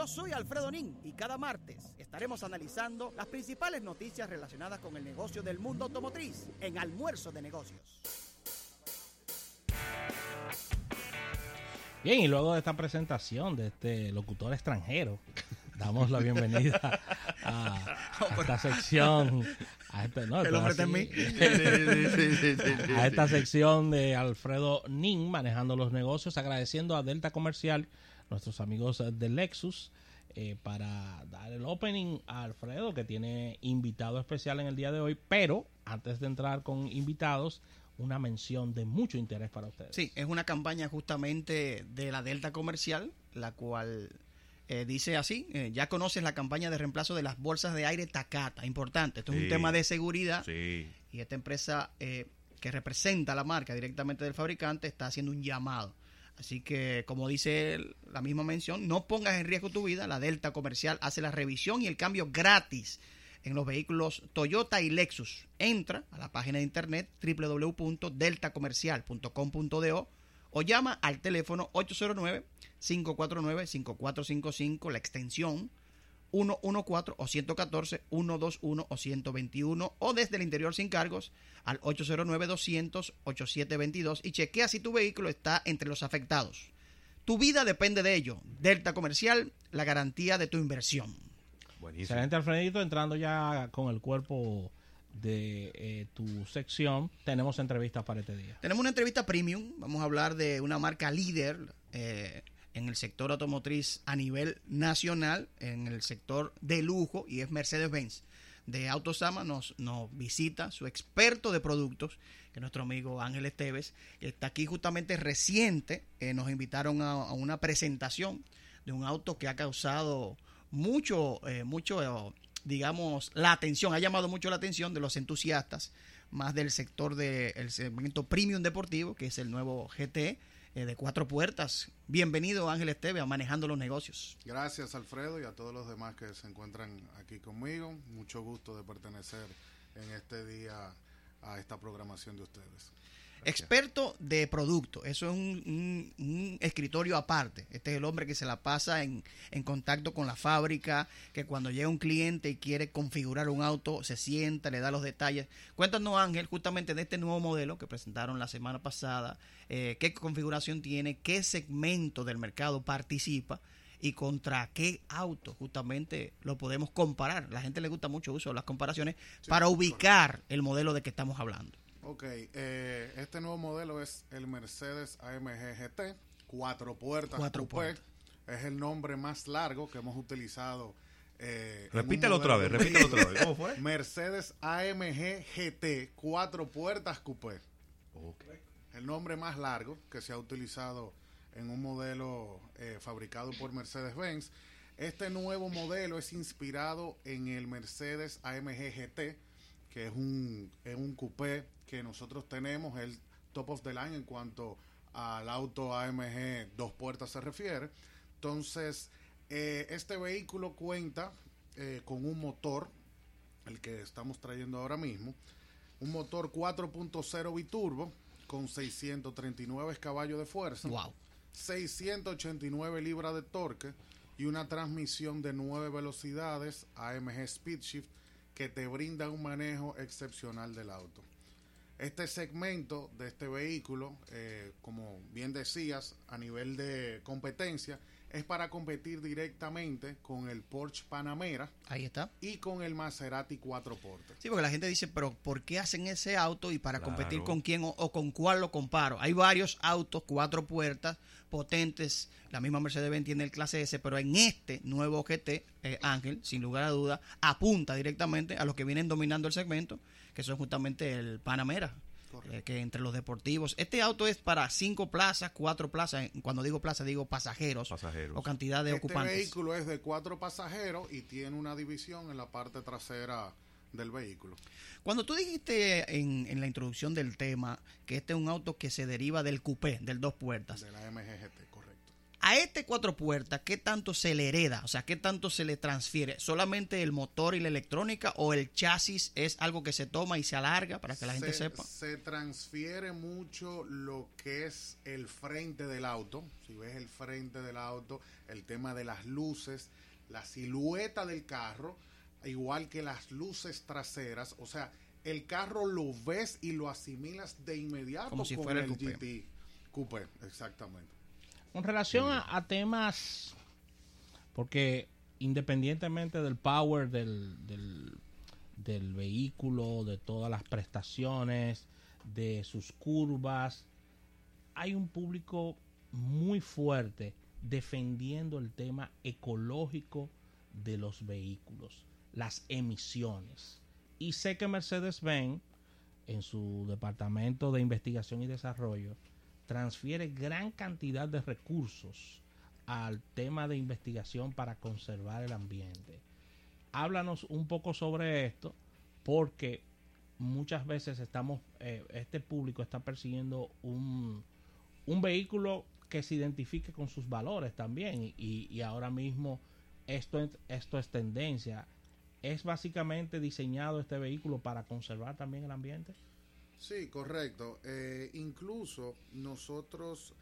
Yo soy Alfredo Nin y cada martes estaremos analizando las principales noticias relacionadas con el negocio del mundo automotriz en Almuerzo de Negocios. Bien, y luego de esta presentación de este locutor extranjero, damos la bienvenida a, esta sección. A este, no, El hombre está en mí. Sí, sí, sí, sí, sí, a esta sección de Alfredo Nin manejando los negocios, agradeciendo a Delta Comercial, nuestros amigos de Lexus, eh, para dar el opening a Alfredo, que tiene invitado especial en el día de hoy. Pero antes de entrar con invitados, una mención de mucho interés para ustedes. Sí, es una campaña justamente de la Delta Comercial, la cual eh, dice así, eh, ya conoces la campaña de reemplazo de las bolsas de aire Takata, importante, esto es un tema de seguridad Sí. y esta empresa eh, que representa la marca directamente del fabricante está haciendo un llamado. Así que, como dice la misma mención, no pongas en riesgo tu vida. La Delta Comercial hace la revisión y el cambio gratis en los vehículos Toyota y Lexus. Entra a la página de internet www.deltacomercial.com.do o llama al teléfono 809-549-5455, la extensión 114 o 114 121 o 121 o desde el interior sin cargos al 809 200 8722 y chequea si tu vehículo está entre los afectados. Tu vida depende de ello. Delta Comercial, la garantía de tu inversión. Buenísimo. Excelente, Alfredito. Entrando ya con el cuerpo de eh, tu sección, tenemos entrevistas para este día. Tenemos una entrevista premium. Vamos a hablar de una marca líder eh, en el sector automotriz a nivel nacional, en el sector de lujo, y es Mercedes-Benz. De Autosama nos, nos visita su experto de productos, que es nuestro amigo Ángel Esteves, está aquí justamente reciente. eh, nos invitaron a, una presentación de un auto que ha causado mucho, eh, mucho, digamos, la atención, ha llamado mucho la atención de los entusiastas, más del sector del segmento premium deportivo, que es el nuevo GT eh, de cuatro puertas. Bienvenido Ángel Esteves a Manejando los Negocios. Gracias Alfredo y a todos los demás que se encuentran aquí conmigo. Mucho gusto de pertenecer en este día a esta programación de ustedes. Experto de producto, eso es un, un- un escritorio aparte. Este es el hombre que se la pasa en, en contacto con la fábrica, que cuando llega un cliente y quiere configurar un auto, se sienta, le da los detalles. Cuéntanos, Ángel, justamente de este nuevo modelo que presentaron la semana pasada, eh, qué configuración tiene, qué segmento del mercado participa y contra qué auto justamente lo podemos comparar. La gente le gusta mucho uso de las comparaciones para ubicar el modelo de que estamos hablando. Ok, eh, este nuevo modelo es el Mercedes AMG GT, cuatro puertas. Cuatro coupé. puertas. Es el nombre más largo que hemos utilizado. eh, Repítelo otra vez, repítelo otra vez. ¿Cómo fue? Mercedes AMG GT, cuatro puertas coupé. El nombre más largo que se ha utilizado en un modelo eh, fabricado por Mercedes-Benz. Este nuevo modelo es inspirado en el Mercedes AMG GT, que es un, es un coupé que nosotros tenemos, el top of the line en cuanto al auto AMG dos puertas se refiere. Entonces, eh, este vehículo cuenta eh, con un motor, el que estamos trayendo ahora mismo, un motor 4.0 biturbo con 639 caballos de fuerza, Wow. 689 libras de torque y una transmisión de 9 velocidades AMG Speed Shift que te brinda un manejo excepcional del auto. Este segmento de este vehículo, eh, como bien decías, a nivel de competencia, es para competir directamente con el Porsche Panamera Ahí está. y con el Maserati 4 Porte. Sí, porque la gente dice, pero ¿por qué hacen ese auto y para Claro. competir con quién o, o con cuál lo comparo? Hay varios autos, cuatro puertas, potentes. La misma Mercedes-Benz tiene el clase S, pero en este nuevo GT, eh, Ángel, sin lugar a duda, apunta directamente a los que vienen dominando el segmento, que son justamente el Panamera. Eh, que entre los deportivos. Este auto es para cinco plazas, cuatro plazas. Cuando digo plaza, digo pasajeros, Pasajeros. o cantidad de Este ocupantes. vehículo es de cuatro pasajeros y tiene una división en la parte trasera del vehículo. Cuando tú dijiste en, en la introducción del tema que este es un auto que se deriva del coupé, del dos puertas, De la MGGT, correcto. A este cuatro puertas, ¿qué tanto se le hereda? O sea, ¿qué tanto se le transfiere? ¿Solamente el motor y la electrónica o el chasis es algo que se toma y se alarga para que la gente se, sepa? Se transfiere mucho lo que es el frente del auto. Si ves el frente del auto, el tema de las luces, la silueta del carro, igual que las luces traseras. O sea, el carro lo ves y lo asimilas de inmediato Como si con fuera el el coupé. GT Coupé, exactamente. Con relación a, a temas, porque independientemente del power del, del, del vehículo, de todas las prestaciones, de sus curvas, hay un público muy fuerte defendiendo el tema ecológico de los vehículos, las emisiones. Y sé que Mercedes-Benz, en su departamento de investigación y desarrollo, transfiere gran cantidad de recursos al tema de investigación para conservar el ambiente. Háblanos un poco sobre esto, porque muchas veces estamos, eh, este público está persiguiendo un, un vehículo que se identifique con sus valores también y, y ahora mismo esto, es- esto es tendencia. ¿Es básicamente diseñado este vehículo para conservar también el ambiente? Sí, correcto. Eh, incluso nosotros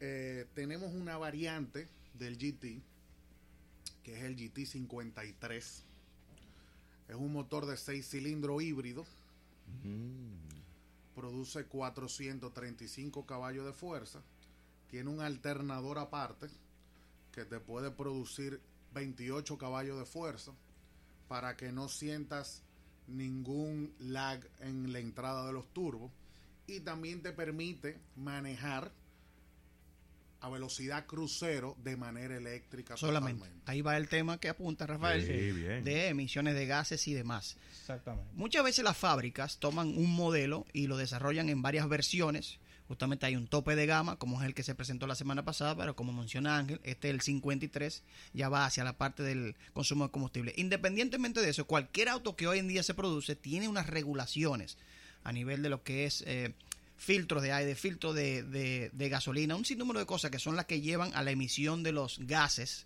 eh, tenemos una variante del GT, que es el GT53. Es un motor de 6 cilindros híbrido. Produce 435 caballos de fuerza. Tiene un alternador aparte que te puede producir 28 caballos de fuerza para que no sientas ningún lag en la entrada de los turbos y también te permite manejar a velocidad crucero de manera eléctrica Solamente. totalmente. Ahí va el tema que apunta Rafael Sí, bien. de emisiones de gases y demás. Exactamente. Muchas veces las fábricas toman un modelo y lo desarrollan en varias versiones. Justamente hay un tope de gama, como es el que se presentó la semana pasada, pero como menciona Ángel, este el 53 ya va hacia la parte del consumo de combustible. Independientemente de eso, cualquier auto que hoy en día se produce tiene unas regulaciones a nivel de lo que es eh, filtros de aire, filtros de, de- de gasolina, un sinnúmero de cosas que son las que llevan a la emisión de los gases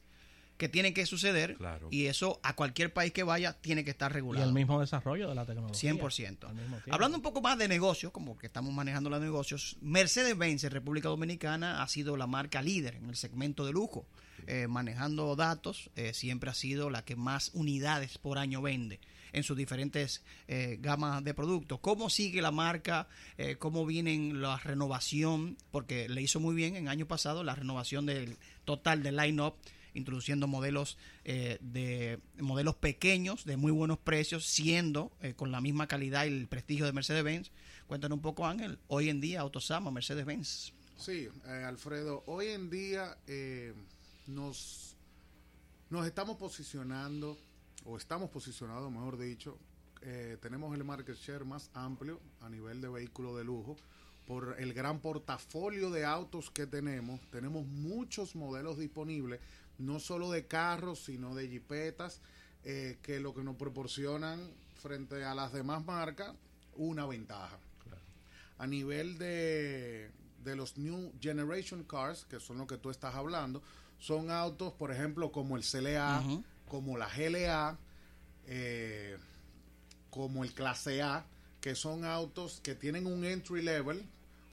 que tienen que suceder Claro. y eso a cualquier país que vaya tiene que estar Y regulado. el mismo desarrollo de la tecnología. 100%. al mismo tiempo. Hablando un poco más de negocios, como que estamos manejando los negocios, Mercedes-Benz en República Dominicana ha sido la marca líder en el segmento de lujo. Eh, manejando datos, eh, siempre ha sido la que más unidades por año vende en sus diferentes eh, gamas de productos. ¿Cómo sigue la marca? Eh, ¿Cómo vienen la renovación? Porque le hizo muy bien en año pasado la renovación del total del line-up introduciendo modelos eh, de modelos pequeños de muy buenos precios, siendo eh, con la misma calidad y el prestigio de Mercedes-Benz. Cuéntanos un poco, Ángel. Hoy en día, Autosama, Mercedes-Benz. Sí, eh, Alfredo, hoy en día eh, nos, nos estamos posicionando, o estamos posicionados, mejor dicho, tenemos el market share más amplio a nivel de vehículo de lujo por el gran portafolio de autos que tenemos. Tenemos muchos modelos disponibles, no solo de carros, sino de jipetas, eh, que lo que nos proporcionan frente a las demás marcas una ventaja a nivel de, de los New Generation Cars, que son lo que tú estás hablando, son autos, por ejemplo, como el CLA, Ujú. como la GLA, eh, como el Clase A, que son autos que tienen un entry level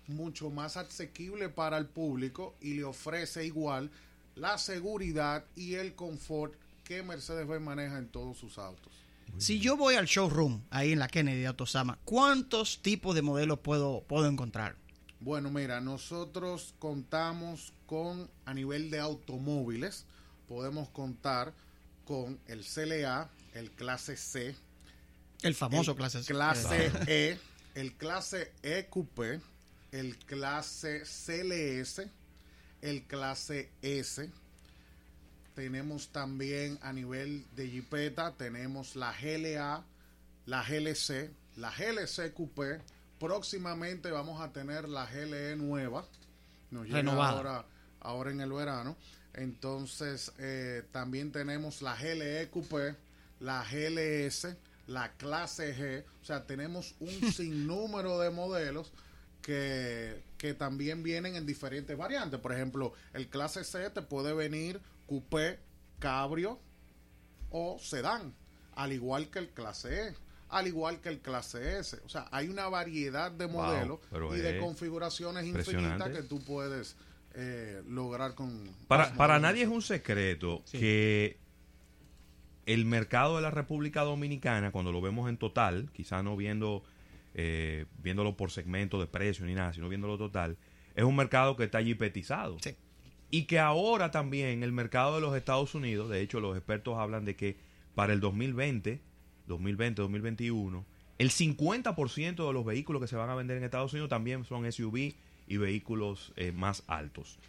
mucho más asequible para el público y le ofrece igual la seguridad y el confort que Mercedes-Benz maneja en todos sus autos. Si yo voy al showroom, ahí en la Kennedy de Autosama, ¿cuántos tipos de modelos puedo, puedo encontrar? Bueno, mira, nosotros contamos con, a nivel de automóviles, podemos contar con el CLA, el clase C, El famoso el clase clase E, el clase E Coupé, el clase CLS, el clase S. Tenemos también a nivel de Jeepeta, tenemos la GLA, la GLC, la GLC Coupé. Próximamente vamos a tener la GLE nueva. Nos llega Renovada. ahora, ahora en el verano. Entonces, eh, también tenemos la GLE Coupé, la GLS, la clase G. O sea, tenemos un sinnúmero de modelos que, que también vienen en diferentes variantes. Por ejemplo, el clase C te puede venir coupé, cabrio o sedán, al igual que el clase E, al igual que el clase S. O sea, hay una variedad de modelos y de es configuraciones infinitas que tú puedes eh, lograr con... Para, para nadie es un secreto Sí. que el mercado de la República Dominicana, cuando lo vemos en total, quizá no viendo eh, viéndolo por segmento de precio ni nada, sino viéndolo total, es un mercado que está jipetizado. Sí. Y que ahora también el mercado de los Estados Unidos, de hecho los expertos hablan de que para el 2020, 2020, 2021, el 50% de los vehículos que se van a vender en Estados Unidos también son SUV y vehículos eh, más altos.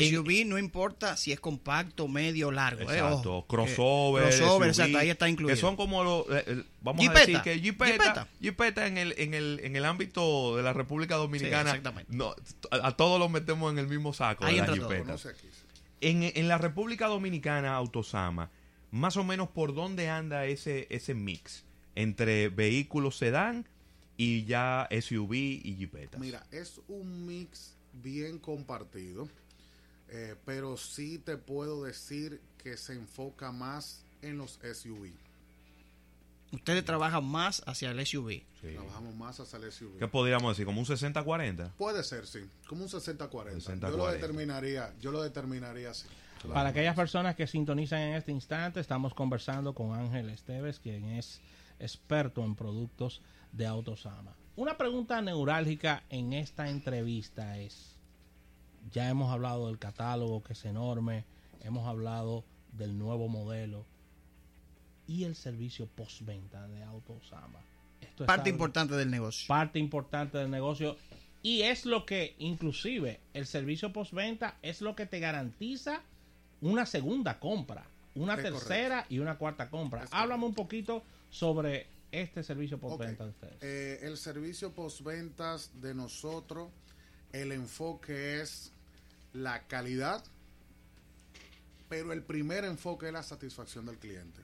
SUV no importa si es compacto, medio largo. eh, Exacto, ojo. crossover, Que- crossover, SUV, exacto, ahí está incluido. Que son como los, eh, eh, vamos Jeepeta, a decir que Jeepeta, Jeepeta. Jeepeta en el, en el, en el ámbito de la República Dominicana, Sí, exactamente. no, a, a todos los metemos en el mismo saco Ahí de entra todo, Jeepeta. Conoce aquí, sí. En, en la República Dominicana, Autosama, más o menos por dónde anda ese, ese mix entre vehículos sedán y ya SUV y Jeepetas. Mira, es un mix bien compartido, eh, pero sí te puedo decir que se enfoca más en los SUV. Ustedes trabajan más hacia el SUV. Sí. Trabajamos más hacia el SUV. ¿Qué podríamos decir? ¿Como un 60-40? Puede ser, sí, como un 60-40. 60-40. Yo lo determinaría, yo lo determinaría así. Para aquellas personas que sintonizan en este instante, estamos conversando con Ángel Esteves, quien es experto en productos de Autosama. Una pregunta neurálgica en esta entrevista es, ya hemos hablado del catálogo que es enorme, hemos hablado del nuevo modelo y el servicio postventa de Autosama. Esto es Parte algo- importante del negocio. parte importante del negocio y es lo que inclusive el servicio postventa es lo que te garantiza una segunda compra, una Es tercera y una cuarta compra. Es Háblame un poquito sobre este servicio postventa de ustedes. Eh, el servicio postventas de nosotros, el enfoque es la calidad, pero el primer enfoque es la satisfacción del cliente.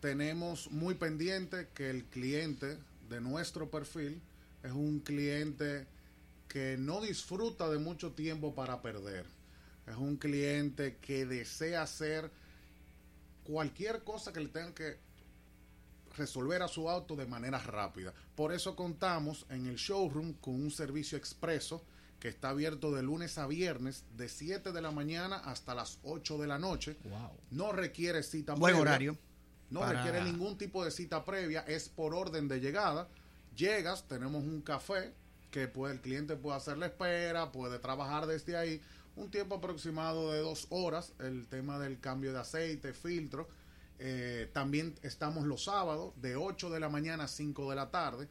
Tenemos muy pendiente que el cliente de nuestro perfil es un cliente que no disfruta de mucho tiempo para perder. Es un cliente que desea hacer cualquier cosa que le tengan que resolver a su auto de manera rápida. Por eso contamos en el showroom con un servicio expreso que está abierto de lunes a viernes de 7 de la mañana hasta las 8 de la noche. Wow. No requiere cita Buen previa. horario. No para- requiere ningún tipo de cita previa, es por orden de llegada. Llegas, tenemos un café que puede, el cliente puede hacer la espera, puede trabajar desde ahí. Un tiempo aproximado de dos horas, el tema del cambio de aceite, filtro. Eh, también estamos los sábados de 8 de la mañana a 5 de la tarde.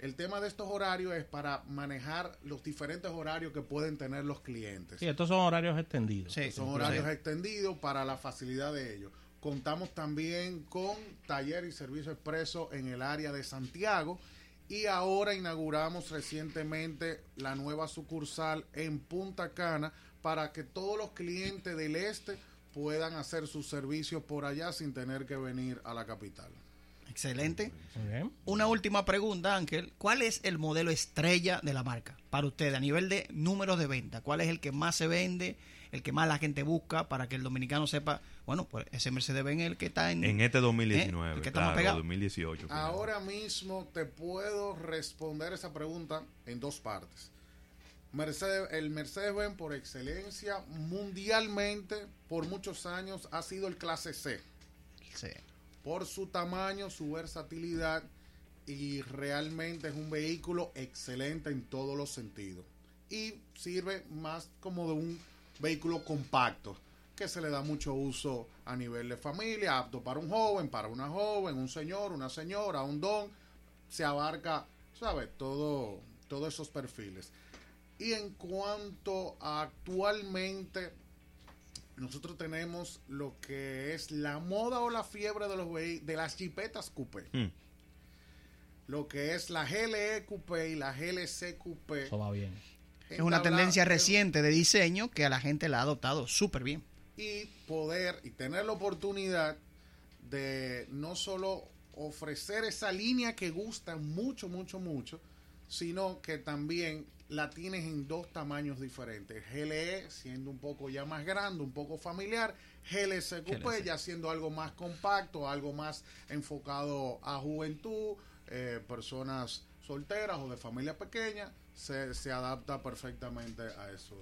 El tema de estos horarios es para manejar los diferentes horarios que pueden tener los clientes. Sí, estos son horarios extendidos. Sí. Son horarios extendidos para la facilidad de ellos. Contamos también con taller y servicio expreso en el área de Santiago y ahora inauguramos recientemente la nueva sucursal en Punta Cana para que todos los clientes del este puedan hacer sus servicios por allá sin tener que venir a la capital. Excelente. Muy bien. Una última pregunta, Ángel. ¿Cuál es el modelo estrella de la marca para usted a nivel de números de venta? ¿Cuál es el que más se vende, el que más la gente busca para que el dominicano sepa, bueno, pues ese Mercedes-Benz es el que está en... En este 2019, ¿Eh? ¿El que está más claro, pegado? 2018. claro. Ahora mismo te puedo responder esa pregunta en dos partes. Mercedes, el Mercedes-Benz por excelencia mundialmente por muchos años ha sido el clase C. Sí. Por su tamaño, su versatilidad y realmente es un vehículo excelente en todos los sentidos. Y sirve más como de un vehículo compacto que se le da mucho uso a nivel de familia, apto para un joven, para una joven, un señor, una señora, un don. Se abarca, ¿sabes? Todo, todos esos perfiles. Y en cuanto a actualmente, nosotros tenemos lo que es la moda o la fiebre de los de las jipetas coupé. Mm. Lo que es la GLE coupé y la GLC coupé. Eso va bien. Es una tendencia reciente de diseño que a la gente la ha adoptado súper bien. y poder y tener la oportunidad de no solo ofrecer esa línea que gusta mucho, mucho, mucho, sino que también la tienes en dos tamaños diferentes. GLE siendo un poco ya más grande, un poco familiar. GLC Coupé GLC. ya siendo algo más compacto, algo más enfocado a juventud, eh, personas solteras o de familia pequeña. Se, se adapta perfectamente a esos.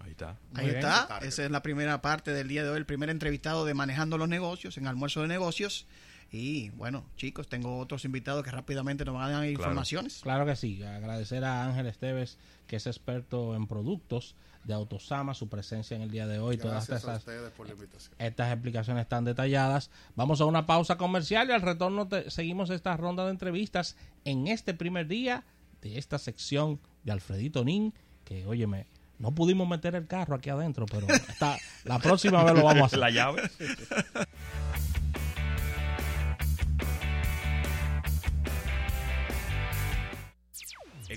Ahí está. Ahí bien. está. Esa es la primera parte del día de hoy, el primer entrevistado de Manejando los Negocios, en Almuerzo de Negocios. Y bueno, chicos, tengo otros invitados que rápidamente nos van a dar informaciones. Claro que sí. Agradecer a Ángel Esteves, que es experto en productos de Autosama, su presencia en el día de hoy, todas Gracias a estas, ustedes por la invitación. estas explicaciones tan detalladas. Vamos a una pausa comercial y al retorno te- seguimos esta ronda de entrevistas en este primer día de esta sección de Alfredito Nin, que óyeme, no pudimos meter el carro aquí adentro, pero está, la próxima vez lo vamos a hacer. La llave.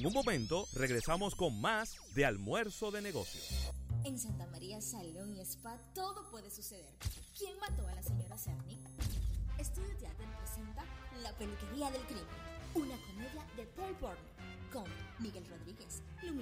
En un momento regresamos con más de almuerzo de negocios. En Santa María Salón y Spa todo puede suceder. ¿Quién mató a la señora Cerny? Estudio Teatro presenta La peluquería del crimen, una comedia de Paul Porno con Miguel Rodríguez, Lumili